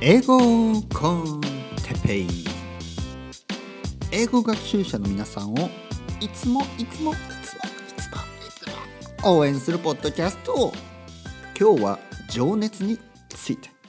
英語コンテペイ。英語学習者の皆さんをいつもいつもいつもいつもいつも応援するポッドキャストを今日は情熱について。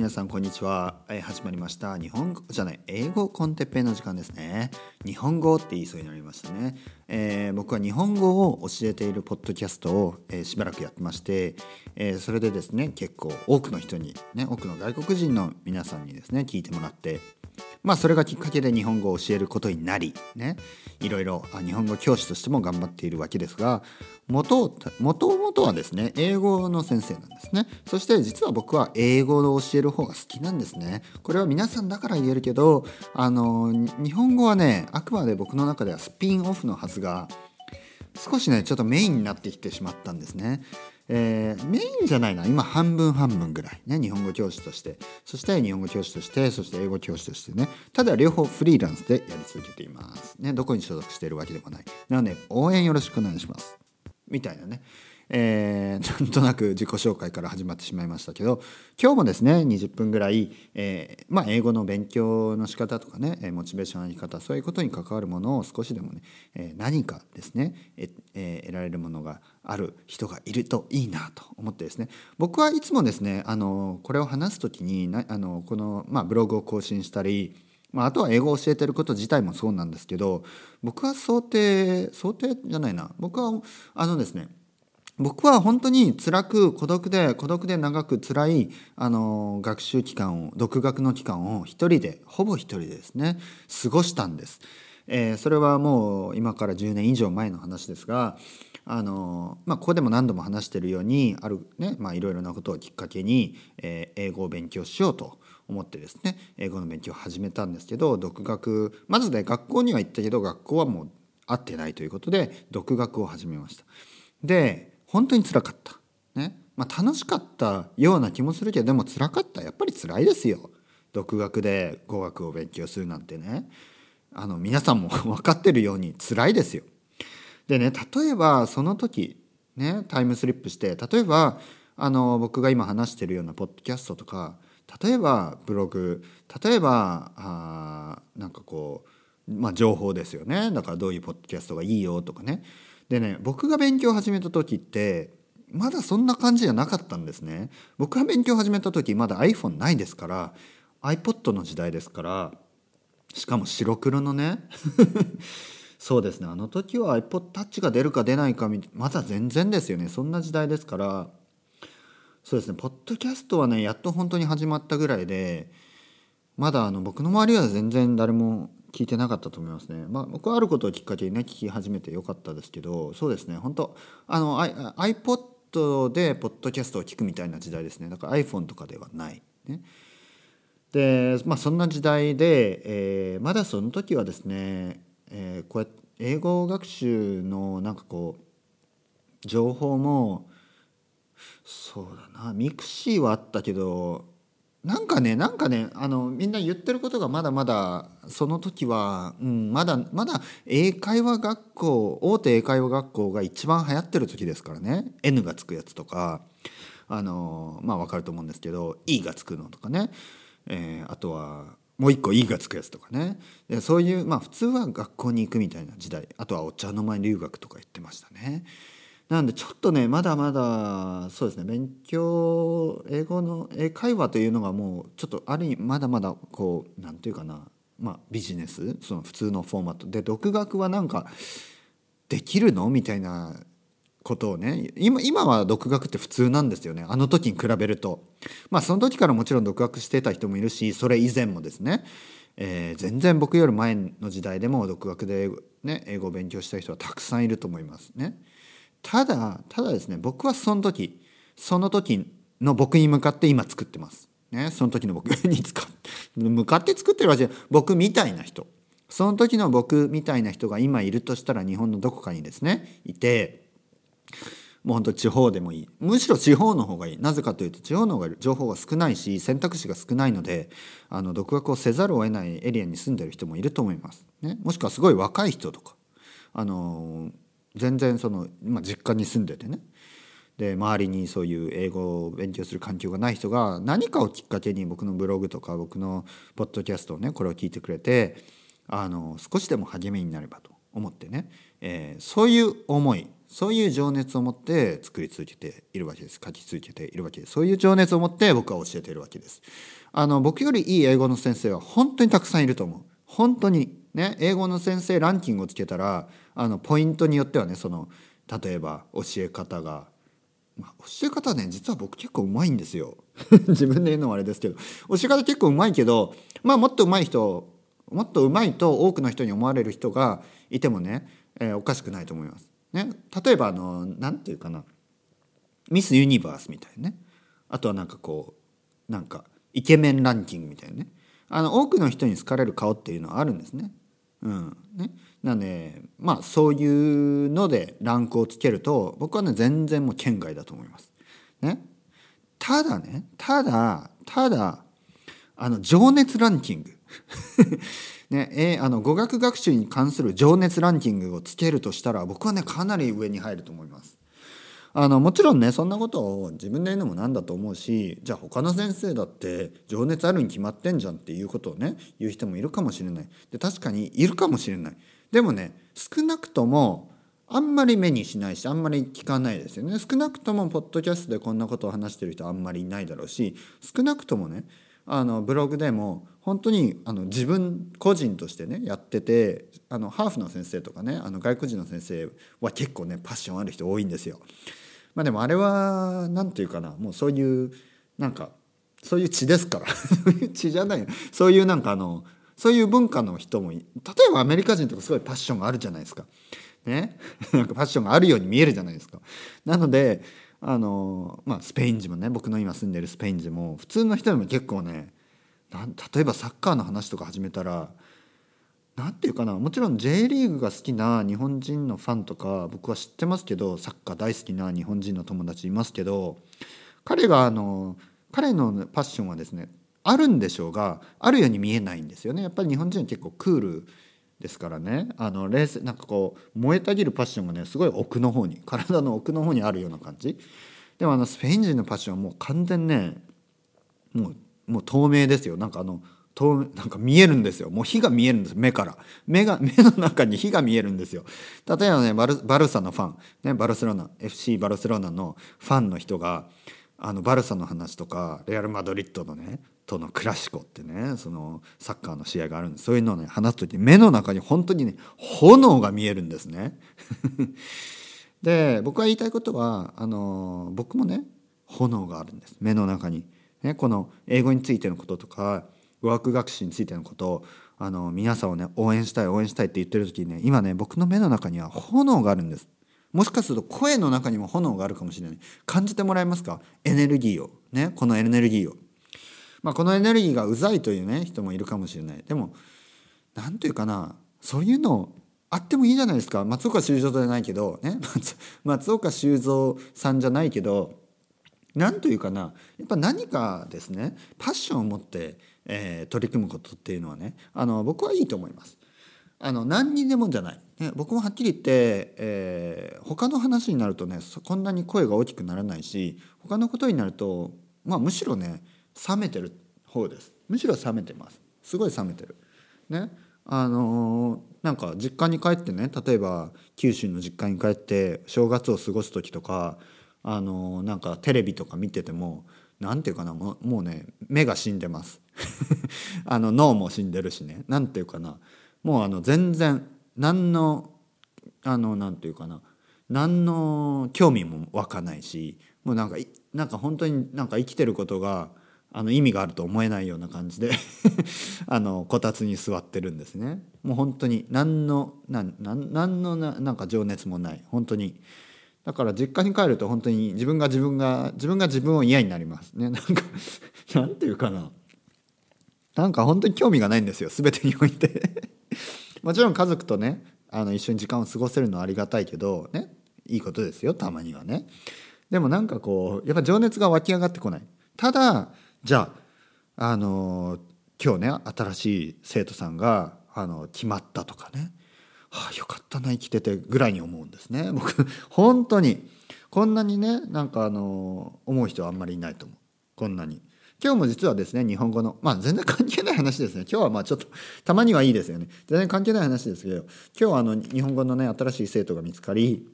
皆さんこんにちは、えー始まりました。日本語じゃない英語コンテッペイの時間ですね。日本語って言いそうになりましたね、えー僕は日本語を教えているポッドキャストを、えーしばらくやってまして、えーそれでですね結構多くの人にね多くの外国人の皆さんにですね聞いてもらってまあそれがきっかけで日本語を教えることになりねいろいろ日本語教師としても頑張っているわけですが元元々はですね英語の先生なんですねそして実は僕は英語を教える方が好きなんですねこれは皆さんだから言えるけどあの日本語はねあくまで僕の中ではスピンオフのはずが少しねちょっとメインになってきてしまったんですね。えーメインじゃないな今半分半分ぐらいね日本語教師としてそして日本語教師としてそして英語教師としてねただ両方フリーランスでやり続けています。ねどこに所属しているわけでもない。なので応援よろしくお願いします。みたいなね。えーなんとなく自己紹介から始まってしまいましたけど今日もですね20分ぐらい、えーまあ、英語の勉強の仕方とかねモチベーションの上げ方そういうことに関わるものを少しでもね、え何かですねええ得られるものがある人がいるといいなと思ってですね。僕はいつもですねあのこれを話す時になあのこの、まあ、ブログを更新したりまあ、あとは英語を教えてること自体もそうなんですけど僕は想定想定じゃないな。僕はあのですね僕は本当に辛く孤独で孤独で長く辛いあの学習期間を独学の期間を一人でほぼ一人でですね過ごしたんです。えーそれはもう今から10年以上前の話ですがあの、まあ、ここでも何度も話してるようにあるねまあいろいろなことをきっかけに、えー英語を勉強しようと思ってですね英語の勉強を始めたんですけど独学まずね学校には行ったけど学校はもう合ってないということで独学を始めました。で本当につらかった。ねまあ、楽しかったような気もするけどでも辛かったやっぱり辛いですよ。独学で語学を勉強するなんてねあの皆さんも 分かってるように辛いですよ。でね例えばその時ねタイムスリップして例えばあの僕が今話してるようなポッドキャストとか例えばブログ例えばあなんかこう、まあ、情報ですよねだからどういうポッドキャストがいいよとかねでね僕が勉強を始めた時ってまだそんな感じじゃなかったんですね。僕が勉強を始めた時まだ iPhone ないですから iPod の時代ですからしかも白黒のね。そうですね。あの時は iPodTouch が出るか出ないかまだ全然ですよね。そんな時代ですから。そうですね。ポッドキャストはねやっと本当に始まったぐらいでまだあの僕の周りは全然誰も聞いてなかったと思いますね。まあ僕はあることをきっかけにね聞き始めてよかったですけどそうですね本当あの iPod でポッドキャストを聞くみたいな時代ですねだから iPhone とかではない。ね、でまあそんな時代で、えーまだその時はですね、えーこうやって英語学習のなんかこう情報もそうだな mixi はあったけどなんかねなんかねあのみんな言ってることがまだまだその時は、うん、まだまだ英会話学校大手英会話学校が一番流行ってる時ですからね。N がつくやつとかあのまあ分かると思うんですけど E がつくのとかね、えーあとはもう一個 E がつくやつとかね。でそういうまあ普通は学校に行くみたいな時代。あとはお茶の間留学とか言ってましたね。なんでちょっとねまだまだそうですね勉強英語の英会話というのがもうちょっとある意味まだまだこうなんていうかなまあビジネスその普通のフォーマット。で独学はなんかできるの？みたいなことをね今今は独学って普通なんですよね。あの時に比べると。まあその時からもちろん独学してた人もいるしそれ以前もですね、えー全然僕より前の時代でも独学で英語,、ね、英語を勉強した人はたくさんいると思いますね。ただただですね僕はその時その時の僕に向かって今作ってます。ね、その時の僕に使 向かって作ってるわけじゃ僕みたいな人。その時の僕みたいな人が今いるとしたら日本のどこかにですねいてもう本当地方でもいい。むしろ地方の方がいい。なぜかというと地方の方が情報が少ないし選択肢が少ないのであの独学をせざるを得ないエリアに住んでる人もいると思います、ね、もしくはすごい若い人とか。あの全然その今実家に住んでてね。で周りにそういう英語を勉強する環境がない人が何かをきっかけに僕のブログとか僕のポッドキャストをねこれを聞いてくれてあの少しでも励みになればと思ってね、えー、そういう思いそういう情熱を持って作り続けているわけです。書き続けているわけです。そういう情熱を持って僕は教えているわけです。あの僕よりいい英語の先生は本当にたくさんいると思う。本当にね英語の先生ランキングをつけたらあのポイントによってはねその例えば教え方が。まあ、教え方ね実は僕結構うまいんですよ。自分で言うのもあれですけど。教え方結構うまいけどまあもっとうまい人もっとうまいと多くの人に思われる人がいてもね、えー、おかしくないと思います。ね、例えばあの何て言うかな。ミス・ユニバースみたいなね。あとはなんかこうなんかイケメンランキングみたいなね。あの多くの人に好かれる顔っていうのはあるんですね。うんね、なんでまあそういうのでランクをつけると僕はね全然もう圏外だと思います。ね、ただねただただあの情熱ランキング ねえあの語学学習に関する情熱ランキングをつけるとしたら僕はねかなり上に入ると思います。あのもちろんねそんなことを自分で言うのもなんだと思うしじゃあ他の先生だって情熱あるに決まってんじゃんっていうことをね言う人もいるかもしれない。で確かにいるかもしれない。でもね少なくともあんまり目にしないしあんまり聞かないですよね。少なくともポッドキャストでこんなことを話してる人あんまりいないだろうし少なくともねあのブログでも本当にあの自分個人としてねやっててあのハーフの先生とかねあの外国人の先生は結構ねパッションある人多いんですよ。まあ、でもあれは何て言うかなもうそういうなんかそういう血ですからそういう血じゃないそういうなんかあのそういう文化の人も例えばアメリカ人とかすごいパッションがあるじゃないですか。ね、なんかパッションがあるように見えるじゃないですか。なのであの、まあ、スペイン人もね僕の今住んでるスペイン人も普通の人でも結構ね例えばサッカーの話とか始めたら何て言うかなもちろん J リーグが好きな日本人のファンとか僕は知ってますけどサッカー大好きな日本人の友達いますけど彼があの彼のパッションはですねあるんでしょうがあるように見えないんですよね。やっぱり日本人は結構クールですからねあの冷静なんかこう燃えたぎるパッションがねすごい奥の方に体の奥の方にあるような感じ。でもあのスペイン人のパッションはもう完全ねもうもう透明ですよ。なんかあの透なんか見えるんですよ。もう火が見えるんです目から。目が目の中に火が見えるんですよ。例えばねバルバルサのファン、ね、バルセロナ FC バルセロナのファンの人があのバルサの話とかレアル・マドリッドのねとのクラシコってねそのサッカーの試合があるんですそういうのをね話す時目の中に本当にね炎が見えるんですね。で僕が言いたいことはあの僕もね炎があるんです目の中に。ね、この英語についてのこととか語学学習についてのことをあの皆さんをね応援したい応援したいって言ってる時にね今ね僕の目の中には炎があるんです。もしかすると声の中にも炎があるかもしれない感じてもらえますか？エネルギーをねこのエネルギーを、まあ、このエネルギーがうざいというね人もいるかもしれない。でも何て言うかなそういうのあってもいいじゃないですか。松岡修造じゃないけどね松岡修造さんじゃないけど何というかなやっぱ何かですねパッションを持って、えー、取り組むことっていうのはねあの僕はいいと思います。あの何にでもじゃない、ね、僕もはっきり言って、えー、他の話になるとねこんなに声が大きくならないし他のことになると、まあ、むしろね冷めてる方です。むしろ冷めてます。すごい冷めてる。ね。あのー、なんか実家に帰ってね例えば九州の実家に帰って正月を過ごす時とかあのー、なんかテレビとか見てても何て言うかなもうね目が死んでます。あの脳も死んでるしね。何て言うかな。もうあの全然何のあの何て言うかな。何の興味も湧かないしもうなんかなんか本当になんか生きてることがあの意味があると思えないような感じで あのこたつに座ってるんですね。もう本当に何の何何のなんか情熱もない。本当に。だから実家に帰ると本当に自分が自分が自分が自分を嫌になります。ねなんか なんていうかな。なんか本当に興味がないんですよ。全てにおいて。もちろん家族とねあの一緒に時間を過ごせるのはありがたいけどねいいことですよ。たまにはね。でもなんかこうやっぱ情熱が湧き上がってこない。ただじゃああの今日ね新しい生徒さんがあの決まったとかね。はあよかったな生きててぐらいに思うんですね。僕本当に。こんなにねなんかあの思う人はあんまりいないと思う。こんなに。今日も実はですね日本語のまあ全然関係ない話ですね。今日はまあちょっとたまにはいいですよね。全然関係ない話ですけど今日はあの日本語のね新しい生徒が見つかり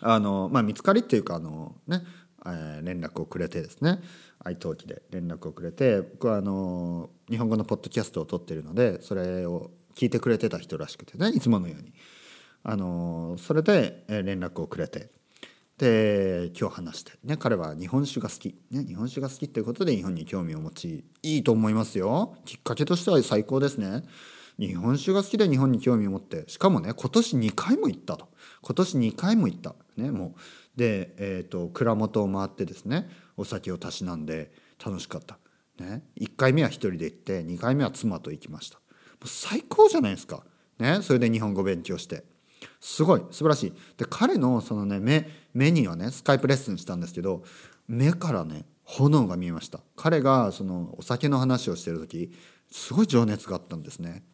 あのまあ見つかりっていうかあのね、え、連絡をくれてですね愛登記で連絡をくれて僕はあの日本語のポッドキャストを撮ってるのでそれを聞いてくれてた人らしくてねいつものように。あのそれで連絡をくれてで今日話して、ね、彼は日本酒が好き、ね、日本酒が好きということで日本に興味を持ちいいと思いますよ。きっかけとしては最高ですね。日本酒が好きで日本に興味を持って。しかもね今年2回も行ったと。今年2回も行った。ねもうで、えーと、蔵元を回ってですねお酒をたしなんで楽しかった、ね、1回目は1人で行って2回目は妻と行きました。もう最高じゃないですか、ね、それで日本語勉強して。すごい。素晴らしい。で彼のそのね目目にはねスカイプレッスンしたんですけど目からね炎が見えました。彼がそのお酒の話をしてる時すごい情熱があったんですね。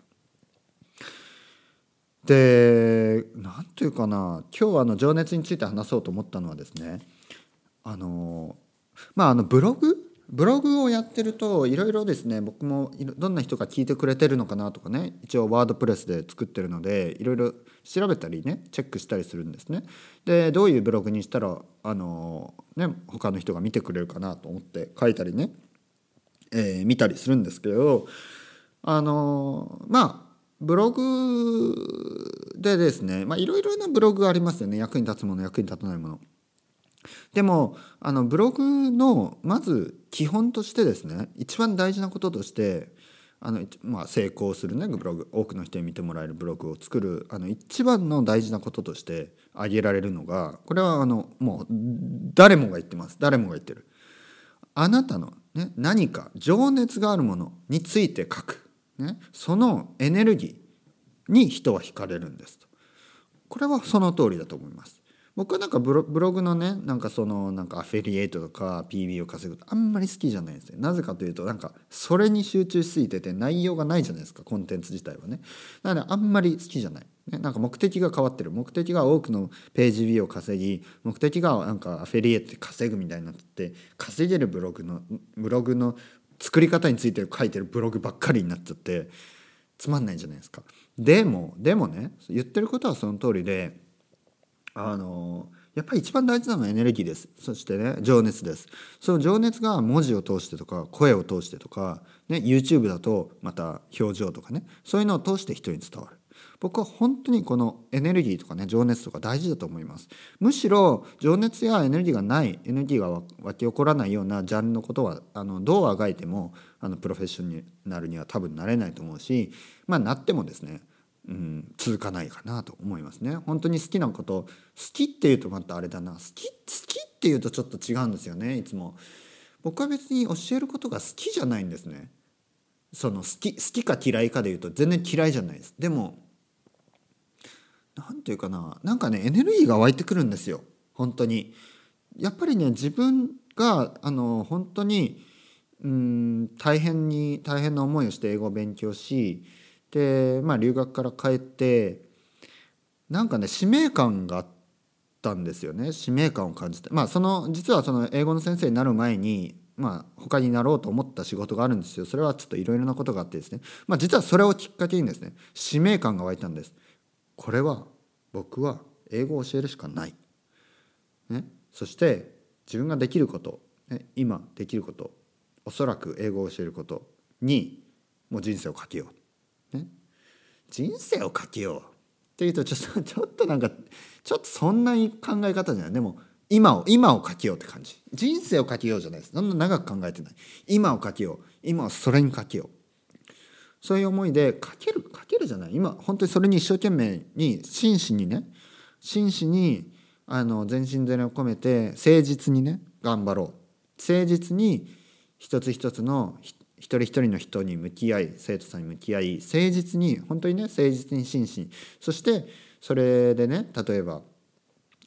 で何て言うかな今日あの情熱について話そうと思ったのはですねあのまああのブログ？ブログをやってるといろいろですね僕もどんな人が聞いてくれてるのかなとかね一応ワードプレスで作ってるのでいろいろ調べたりねチェックしたりするんですね。でどういうブログにしたらあの、ね、他の人が見てくれるかなと思って書いたりね、えー、見たりするんですけどあのまあブログでですねまあいろいろなブログがありますよね役に立つもの役に立たないもの。でもあのブログのまず基本としてですね一番大事なこととしてあの、まあ、成功するねブログ多くの人に見てもらえるブログを作るあの一番の大事なこととして挙げられるのがこれはあのもう誰もが言ってます誰もが言ってる。あなたの、ね、何か情熱があるものについて書く、ね、そのエネルギーに人は惹かれるんですと。これはその通りだと思います。僕はなんかブログのねなんかそのなんかアフィリエイトとか PB を稼ぐとあんまり好きじゃないんですよなぜかというとなんかそれに集中しすぎてて内容がないじゃないですかコンテンツ自体はねなのであんまり好きじゃない、ね、なんか目的が変わってる目的が多くのページビューを稼ぎ目的がなんかアフィリエイトで稼ぐみたいになって稼げるブログのブログの作り方について書いてるブログばっかりになっちゃってつまんないじゃないですか。でもでもね言ってることはその通りであのやっぱり一番大事なのはエネルギーです。そしてね情熱です。その情熱が文字を通してとか声を通してとか、ね、YouTube だとまた表情とかねそういうのを通して人に伝わる。僕は本当にこのエネルギーとかね情熱とか大事だと思いますむしろ情熱やエネルギーがないエネルギーが湧き起こらないようなジャンルのことはあのどうあがいてもあのプロフェッショナルには多分なれないと思うしまあなってもですねうん、続かないかなと思いますね。本当に好きなこと好きっていうとまたあれだな好き好きっていうとちょっと違うんですよねいつも。僕は別に教えることが好きじゃないんですね。その好き好きか嫌いかでいうと全然嫌いじゃないです。でも何て言うかななんかねエネルギーが湧いてくるんですよ。本当に。やっぱりね自分があの本当にうん大変に大変な思いをして英語を勉強しでまあ留学から帰ってなんかね使命感があったんですよね。使命感を感じて。まあその実はその英語の先生になる前にまあ他になろうと思った仕事があるんですよ。それはちょっといろいろなことがあってですね。まあ実はそれをきっかけにですね使命感が湧いたんです。これは僕は英語を教えるしかない、ね、そして自分ができること、ね、今できることおそらく英語を教えることにもう人生をかけよう。ね、人生をかけようっていうとちょっと ちょっとなんかちょっとそんな考え方じゃない。でも今を今をかけようって感じ。人生をかけようじゃないです。そんな長く考えてない。今をかけよう。今はそれにかけよう。そういう思いでかけるかけるじゃない。今本当にそれに一生懸命に真摯にね真摯にあの全身全霊を込めて誠実にね頑張ろう。誠実に一つ一つの一人一人の人に向き合い生徒さんに向き合い誠実に本当にね誠実に真摯に。そしてそれでね例えば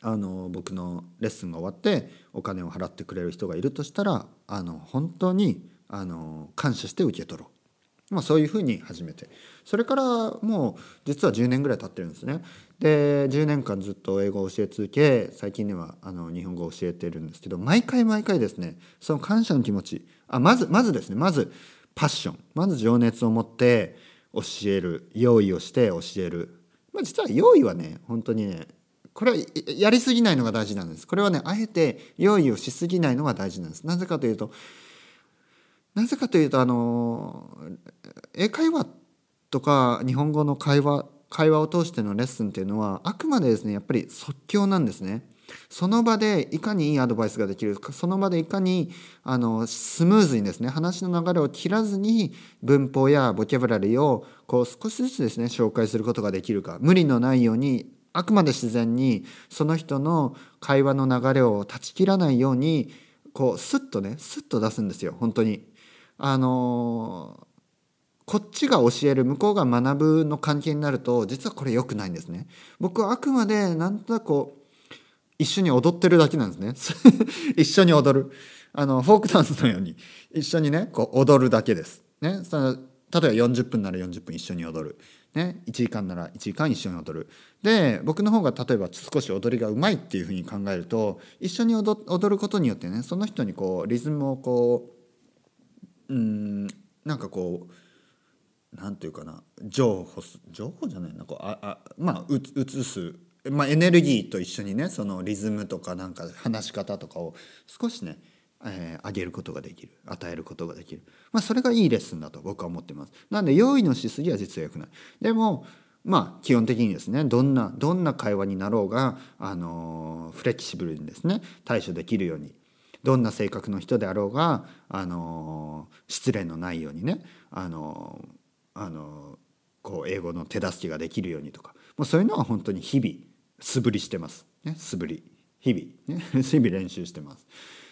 あの僕のレッスンが終わってお金を払ってくれる人がいるとしたらあの本当にあの感謝して受け取ろう。まあ、そういうふうに始めて。それからもう実は10年ぐらい経ってるんですね。で10年間ずっと英語を教え続け最近ではあの日本語を教えてるんですけど毎回毎回ですねその感謝の気持ちあまずまずですねまずパッションまず情熱を持って教える用意をして教える、まあ、実は用意はね本当にねこれはやりすぎないのが大事なんです。これはねあえて用意をしすぎないのが大事なんです。なぜかというとなぜかというとあの英会話とか日本語の会話会話を通してのレッスンっていうのはあくまでですねやっぱり即興なんですね。その場でいかにいいアドバイスができるかその場でいかにあのスムーズにですね話の流れを切らずに文法やボキャブラリーをこう少しずつですね紹介することができるか無理のないようにあくまで自然にその人の会話の流れを断ち切らないようにこうスッとねスッと出すんですよ本当に。あのこっちが教える向こうが学ぶの関係になると実はこれ良くないんですね。僕はあくまでなんとなくこう一緒に踊ってるだけなんですね。一緒に踊る。あのフォークダンスのように一緒にねこう踊るだけです。ね、その例えば40分なら40分一緒に踊る。ね、1時間なら1時間一緒に踊る。で僕の方が例えば少し踊りがうまいっていうふうに考えると一緒に踊ることによってねその人にこうリズムをこううんなんかこうなんていうかな情報情報じゃないなこうああまあ移す、まあ、エネルギーと一緒にねそのリズムとかなんか話し方とかを少しね、えー、上げることができる与えることができる、まあ、それがいいレッスンだと僕は思ってます。なんで用意のしすぎは実は良くない。でもまあ基本的にですねどんなどんな会話になろうが、あのフレキシブルにですね対処できるようにどんな性格の人であろうが、あの失礼のないようにね、あのあのこう英語の手助けができるようにとかもうそういうのは本当に日々素振りしてます、ね、素振り。日々、ね、日々練習してます。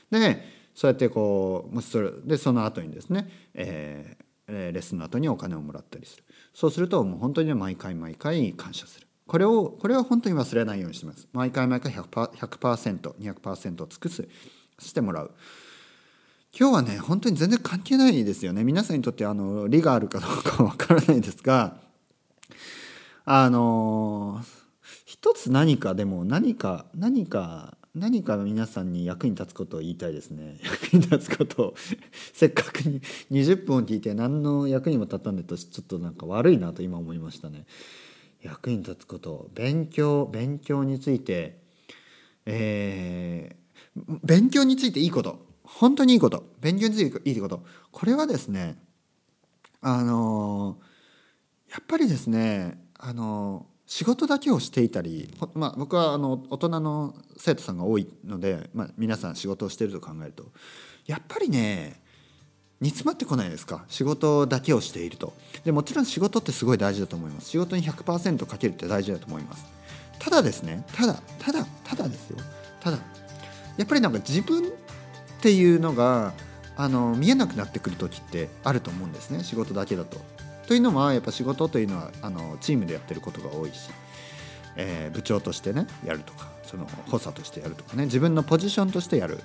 でそうやってこうそれでその後にですね、えー、レッスンの後にお金をもらったりする。そうするともう本当に毎回毎回感謝する。これをこれは本当に忘れないようにしてます。毎回毎回 100%200% を尽くす。してもらう。今日はね本当に全然関係ないですよね。皆さんにとってあの利があるかどうかわからないですがあの一つ何かでも何か何か何か皆さんに役に立つことを言いたいですね。役に立つことを。せっかくに20分を聞いて何の役にも立たんでとちょっとなんか悪いなと今思いましたね。役に立つこと。勉強勉強についてえー、勉強についていいこと。本当にいいこと。勉強についていいこと。これはですねあのやっぱりですねあの仕事だけをしていたり、まあ、僕はあの大人の生徒さんが多いので、まあ、皆さん仕事をしていると考えるとやっぱりね煮詰まってこないですか。仕事だけをしていると。でもちろん仕事ってすごい大事だと思います。仕事に100%かけるって大事だと思います。ただですねただただただですよ。ただやっぱりなんか自分っていうのがあの見えなくなってくる時ってあると思うんですね仕事だけだと。というのはやっぱ仕事というのはあのチームでやってることが多いし、えー、部長としてねやるとかその補佐としてやるとかね自分のポジションとしてやる。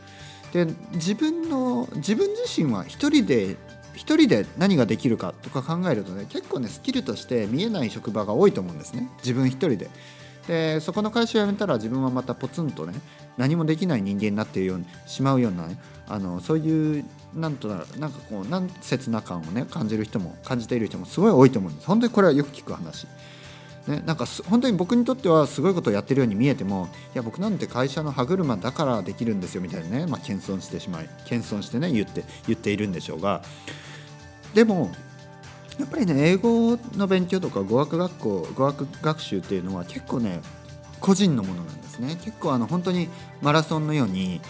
で自分の自分自身は一人で一人で何ができるかとか考えるとね結構ねスキルとして見えない職場が多いと思うんですね自分一人で。でそこの会社を辞めたら自分はまたポツンとね何もできない人間になっているようにしまうようなねあのそういうなんとななんかこう何切な感をね感じる人も感じている人もすごい多いと思うんです本当にこれはよく聞く話。ね、なんか本当に僕にとってはすごいことをやってるように見えてもいや僕なんて会社の歯車だからできるんですよみたいなね、まあ、謙遜してしまい謙遜してね言って言っているんでしょうがでもやっぱりね英語の勉強とか語学学校語学学習っていうのは結構ね個人のものなんですね結構あの本当にマラソンのように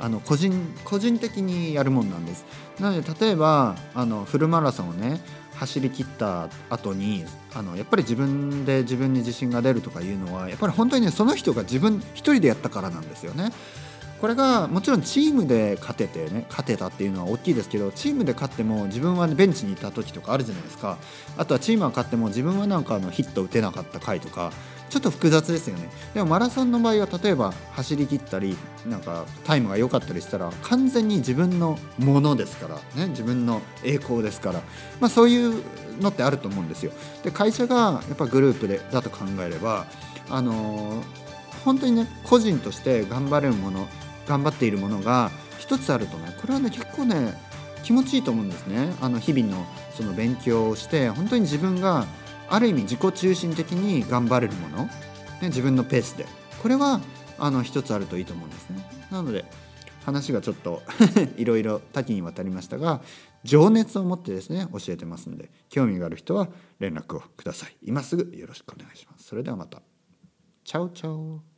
あの個人個人的にやるもんなんですなので例えばあのフルマラソンをね走り切った後にあのやっぱり自分で自分に自信が出るとかいうのはやっぱり本当にねその人が自分一人でやったからなんですよね。これがもちろんチームで勝ててね勝てたっていうのは大きいですけどチームで勝っても自分は、ね、ベンチにいた時とかあるじゃないですか。あとはチームは勝っても自分はなんかあのヒット打てなかった回とかちょっと複雑ですよね。でもマラソンの場合は例えば走り切ったりなんかタイムが良かったりしたら完全に自分のものですからね自分の栄光ですから、まあ、そういうのってあると思うんですよ。で会社がやっぱグループでだと考えればあのー、本当にね個人として頑張れるもの頑張っているものが一つあるとねこれはね結構ね気持ちいいと思うんですね。あの日々のその勉強をして本当に自分がある意味自己中心的に頑張れるもの、ね、自分のペースで。これはあの一つあるといいと思うんですね。なので話がちょっと いろいろ多岐にわたりましたが情熱を持ってですね教えてますので興味がある人は連絡をください。今すぐよろしくお願いします。それではまた。チャオチャオ。